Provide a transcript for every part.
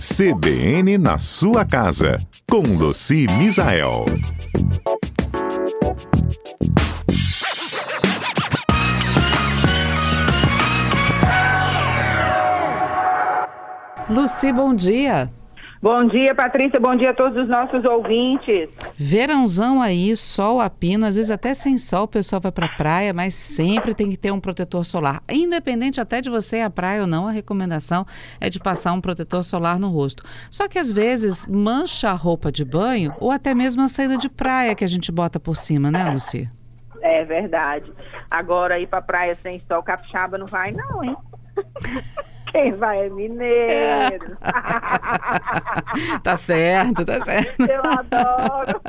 CBN na sua casa, com Luci Misael. Luci, bom dia. Bom dia, Patrícia. Bom dia a todos os nossos ouvintes. Verãozão aí, sol a pino, às vezes até sem sol o pessoal vai para a praia, mas sempre tem que ter um protetor solar. Independente até de você ir à praia ou não, a recomendação é de passar um protetor solar no rosto. Só que às vezes mancha a roupa de banho ou até mesmo a saída de praia que a gente bota por cima, né, Luci? É verdade. Agora ir para praia sem sol, capixaba não vai não, hein? Quem vai é mineiro. tá certo, tá certo. Eu adoro.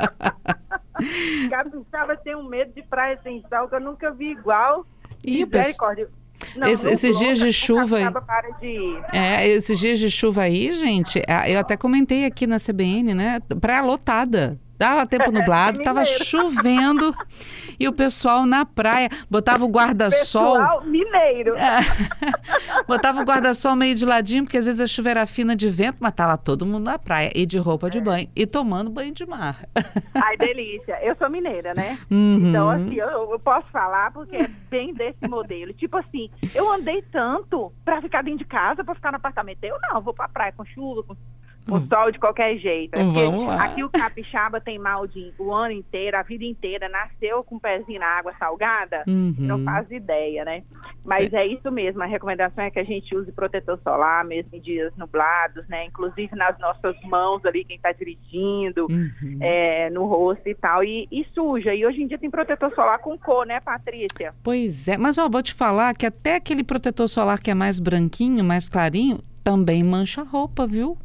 Capixaba tem um medo de praia sem sol que eu nunca vi igual. Misericórdia. Não, Esse, esses dias de chuva. De é, esses dias de chuva aí, gente, eu até comentei aqui na CBN, né? Praia lotada. Dava tempo nublado, estava chovendo e o pessoal na praia botava o guarda-sol. Pessoal mineiro. É, botava o guarda-sol meio de ladinho, porque às vezes a chuva era fina de vento, mas tava todo mundo na praia e de roupa de é. banho e tomando banho de mar. Ai, delícia. Eu sou mineira, né? Uhum. Então, assim, eu, eu, posso falar porque é bem desse modelo. Tipo assim, eu andei tanto para ficar dentro de casa, para ficar no apartamento. Eu não, vou pra praia com chuva, com o hum. sol de qualquer jeito. É Vamos lá. Aqui o capixaba tem mal de o ano inteiro, a vida inteira, nasceu com o um pezinho na água salgada, uhum. não faz ideia, né? Mas é. é. isso mesmo, a recomendação é que a gente use protetor solar mesmo em dias nublados, né? Inclusive nas nossas mãos ali, quem está dirigindo, uhum. é, no rosto e tal. E, e, suja. E hoje em dia tem protetor solar com cor, né, Patrícia? Pois é, mas ó, vou te falar que até aquele protetor solar que é mais branquinho, mais clarinho, também mancha a roupa, viu?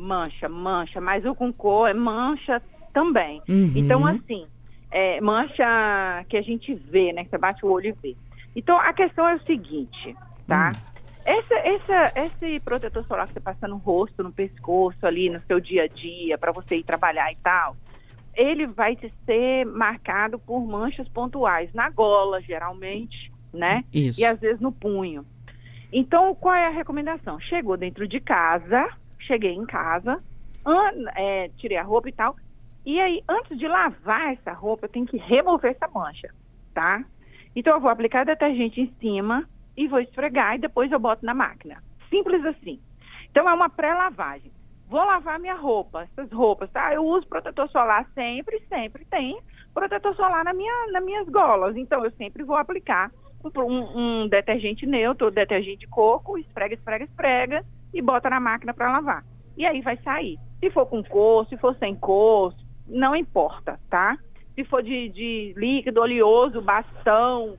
Mancha, mancha, mas o com cor é mancha também. Uhum. Então, assim, é, mancha que a gente vê, né? Que você bate o olho e vê. Então, a questão é o seguinte, tá? Uhum. Essa, essa, esse protetor solar que você passa no rosto, no pescoço, ali no seu dia a dia, para você ir trabalhar e tal, ele vai ser marcado por manchas pontuais na gola, geralmente, né? Isso. E às vezes no punho. Então, qual é a recomendação? Chegou dentro de casa, cheguei em casa, é, tirei a roupa e tal. E aí, antes de lavar essa roupa, eu tenho que remover essa mancha, tá? Então, eu vou aplicar detergente em cima e vou esfregar e depois eu boto na máquina. Simples assim. Então, é uma pré-lavagem. Vou lavar minha roupa, essas roupas, tá? Eu uso protetor solar sempre, sempre tem protetor solar na minha, nas minhas golas. Então, eu sempre vou aplicar um, um detergente neutro, detergente de coco, esfrega, esfrega, esfrega e bota na máquina para lavar. E aí vai sair. Se for com cor, se for sem cor, não importa, tá? Se for de, de líquido, oleoso, bastão,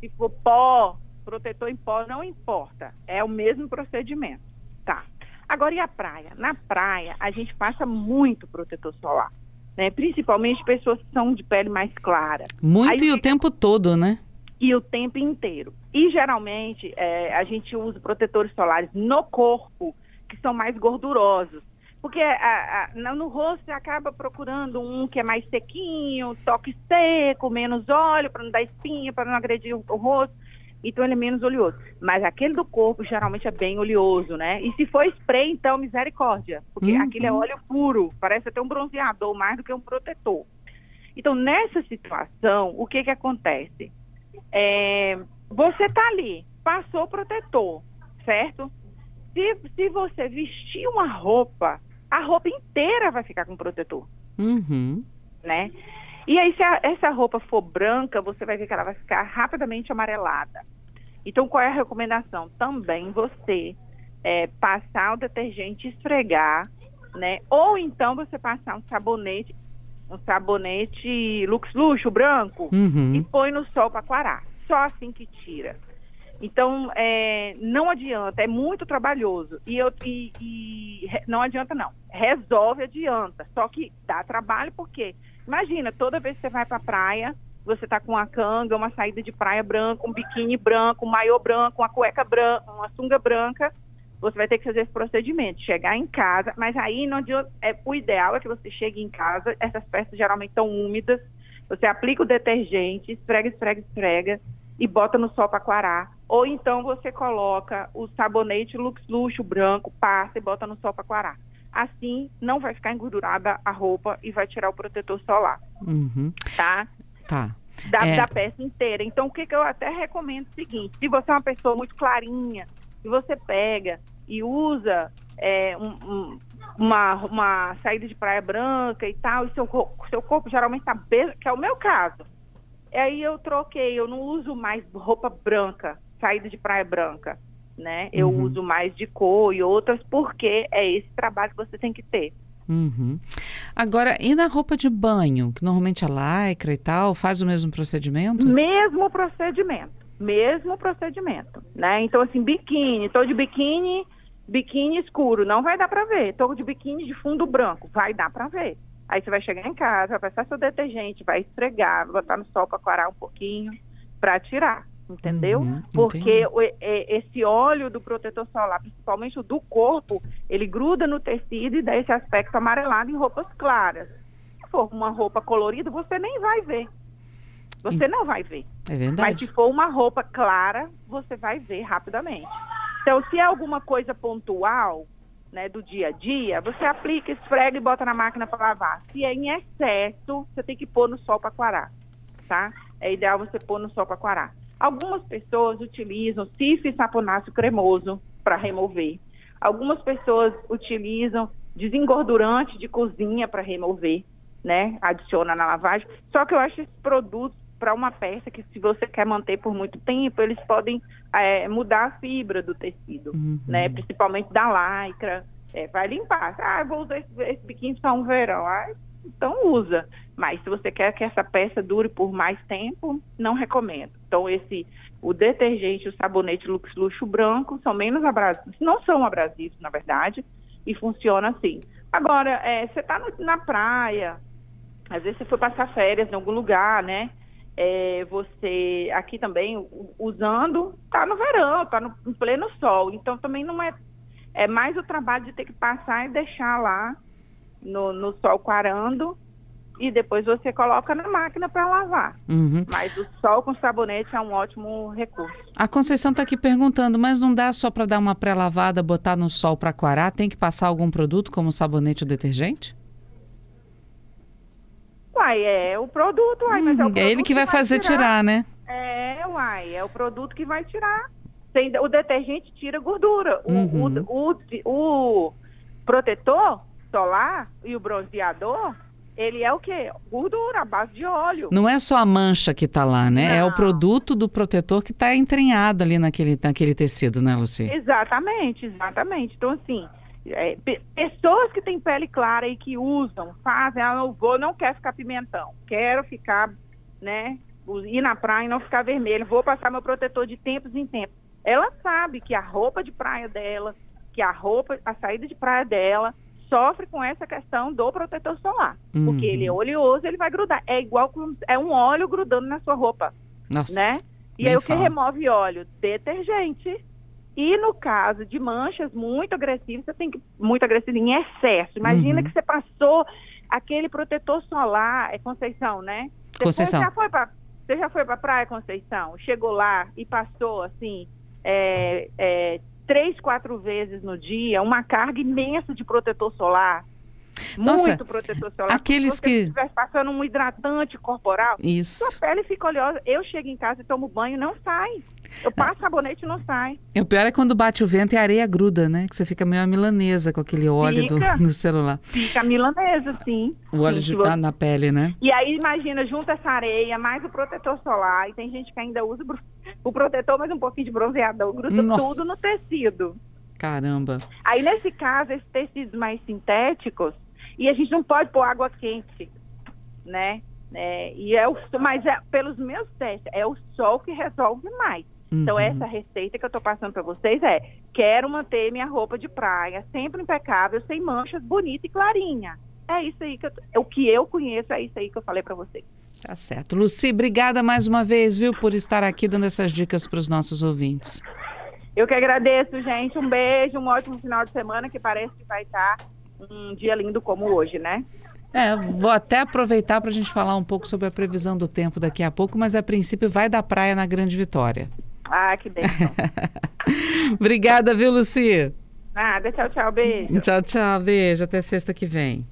se for pó, protetor em pó, não importa. É o mesmo procedimento, tá? Agora, e a praia? Na praia, a gente passa muito protetor solar, né? Principalmente pessoas que são de pele mais clara. Muito Aí, e o tempo todo, né? E o tempo inteiro. E geralmente é, a gente usa protetores solares no corpo que são mais gordurosos. Porque a, a, no rosto você acaba procurando um que é mais sequinho, toque seco, menos óleo, para não dar espinha, para não agredir o, o rosto. Então ele é menos oleoso. Mas aquele do corpo geralmente é bem oleoso, né? E se for spray, então misericórdia. Porque uhum. aquele é óleo puro, parece até um bronzeador mais do que um protetor. Então, nessa situação, o que que acontece? É, você está ali, passou o protetor, certo? Se, se você vestir uma roupa, a roupa inteira vai ficar com protetor. Uhum. Né? E aí, se a, essa roupa for branca, você vai ver que ela vai ficar rapidamente amarelada. Então, qual é a recomendação? Também você é, passar o detergente esfregar, né? Ou então você passar um sabonete um sabonete Lux Luxo branco uhum. e põe no sol para quarar. Só assim que tira. Então, é, não adianta, é muito trabalhoso. E, eu, e, e não adianta, não. Resolve, adianta. Só que dá trabalho porque, imagina, toda vez que você vai para a praia, você tá com uma canga, uma saída de praia branca, um biquíni branco, um maiô branco, uma cueca branca, uma sunga branca você vai ter que fazer esse procedimento, chegar em casa, mas aí não adianta, é, o ideal é que você chegue em casa, essas peças geralmente estão úmidas, você aplica o detergente, esfrega, esfrega, esfrega, e bota no sol para quarar. Ou então você coloca o sabonete Lux Luxo branco, passa e bota no sol para quarar. Assim, não vai ficar engordurada a roupa e vai tirar o protetor solar. Uhum. Tá? Tá. Da, É. da peça inteira. Então, o que, que eu até recomendo é o seguinte: se você é uma pessoa muito clarinha, e você pega e usa é, um- um- uma, uma saída de praia branca e tal, e seu, seu corpo geralmente está bem, que é o meu caso. Aí eu troquei, eu não uso mais roupa branca, saída de praia branca, né? Eu Uhum. uso mais de cor e outras, porque é esse trabalho que você tem que ter. Uhum. Agora, e na roupa de banho, que normalmente é lycra e tal, faz o mesmo procedimento? Mesmo procedimento, mesmo procedimento, né? Então assim, biquíni, tô de biquíni, biquíni escuro, não vai dar pra ver. Tô de biquíni de fundo branco, vai dar pra ver. Aí você vai chegar em casa, vai passar seu detergente, vai esfregar, vai botar no sol para coarar um pouquinho para tirar, entendeu? Uhum, Porque o- é- esse óleo do protetor solar, principalmente o do corpo, ele gruda no tecido e dá esse aspecto amarelado em roupas claras. Se for uma roupa colorida, você nem vai ver. Você não vai ver. É Mas verdade. se for uma roupa clara, você vai ver rapidamente. Então, se é alguma coisa pontual, né, do dia a dia, você aplica, esfrega e bota na máquina para lavar. Se é em excesso, você tem que pôr no sol para quarar, tá? É ideal você pôr no sol para quarar. Algumas pessoas utilizam cif e saponáceo cremoso para remover. Algumas pessoas utilizam desengordurante de cozinha para remover, né? Adiciona na lavagem. Só que eu acho esses produtos para uma peça que se você quer manter por muito tempo, eles podem é, mudar a fibra do tecido, Uhum. né? Principalmente da lycra. É, vai limpar. Ah, eu vou usar esse, esse biquíni só um verão. Ah, então usa. Mas se você quer que essa peça dure por mais tempo, não recomendo. Então esse, o detergente o sabonete Lux Luxo branco são menos abrasivos, não são abrasivos, na verdade, e funciona assim. Agora, é, você está na praia, às vezes você foi passar férias em algum lugar, né? É, você aqui também usando, tá no verão, tá no em pleno sol. Então também não é é mais o trabalho de ter que passar e deixar lá no, no sol quarando e depois você coloca na máquina para lavar. Uhum. Mas o sol com sabonete é um ótimo recurso. A Conceição está aqui perguntando, mas não dá só para dar uma pré-lavada, botar no sol para quarar? Tem que passar algum produto como sabonete ou detergente? Uai, é o produto, uai, mas é o Uhum, produto ele que vai fazer tirar, né? É, uai, é o produto que vai tirar. Tem- o detergente tira gordura. O, Uhum. o, o, o protetor solar e o bronzeador, ele é o quê? Gordura, a base de óleo. Não é só a mancha que está lá, né? É o Não. produto do protetor que está entranhado ali naquele, naquele tecido, né, Luci? Exatamente, exatamente. Então, assim, é, pe- pessoas que têm pele clara e que usam, fazem, ah, não vou, não quero ficar pimentão, quero ficar, né, ir na praia e não ficar vermelho, vou passar meu protetor de tempos em tempos. Ela sabe que a roupa de praia dela, que a roupa, a saída de praia dela, sofre com essa questão do protetor solar. Uhum. Porque ele é oleoso, ele vai grudar. É igual com, é um óleo grudando na sua roupa Nossa. né? E aí o que remove óleo? Detergente. E no caso de manchas muito agressivas, você tem que muito agressivo em excesso. Imagina Uhum. que você passou aquele protetor solar, é Conceição, né? Você Conceição. Foi, já foi pra, você já foi para praia, Conceição? Chegou lá e passou assim é, é, três, quatro vezes no dia, uma carga imensa de protetor solar. Nossa, muito protetor solar. aqueles Se você que- estivesse passando um hidratante corporal, Isso. sua pele fica oleosa. Eu chego em casa e tomo banho, não sai. Eu passo sabonete e não sai. E o pior é quando bate o vento e a areia gruda, né? Que você fica meio a milanesa com aquele óleo Fica. do celular. Fica milanesa, sim. O óleo Sim, tá na pele, né? E aí, imagina, junta essa areia, mais o protetor solar. E tem gente que ainda usa o protetor, mas um pouquinho de bronzeador. Gruda Nossa. tudo no tecido. Caramba. Aí, nesse caso, esses tecidos mais sintéticos, e a gente não pode pôr água quente, né? É, e é o, mas é, pelos meus testes, é o sol que resolve mais. Então, Uhum. essa receita que eu tô passando para vocês é: quero manter minha roupa de praia sempre impecável, sem manchas, bonita e clarinha. É isso aí que eu, o que eu conheço, é isso aí que eu falei para vocês. Tá certo. Luci, obrigada mais uma vez, viu, por estar aqui dando essas dicas para os nossos ouvintes. Eu que agradeço, gente. Um beijo, um ótimo final de semana, que parece que vai estar um dia lindo como hoje, né? É, vou até aproveitar para a gente falar um pouco sobre a previsão do tempo daqui a pouco, mas a princípio vai da praia na Grande Vitória. Ah, que bem. Obrigada, viu, Luci? Nada, tchau, tchau, beijo. Tchau, tchau, beijo. Até sexta que vem.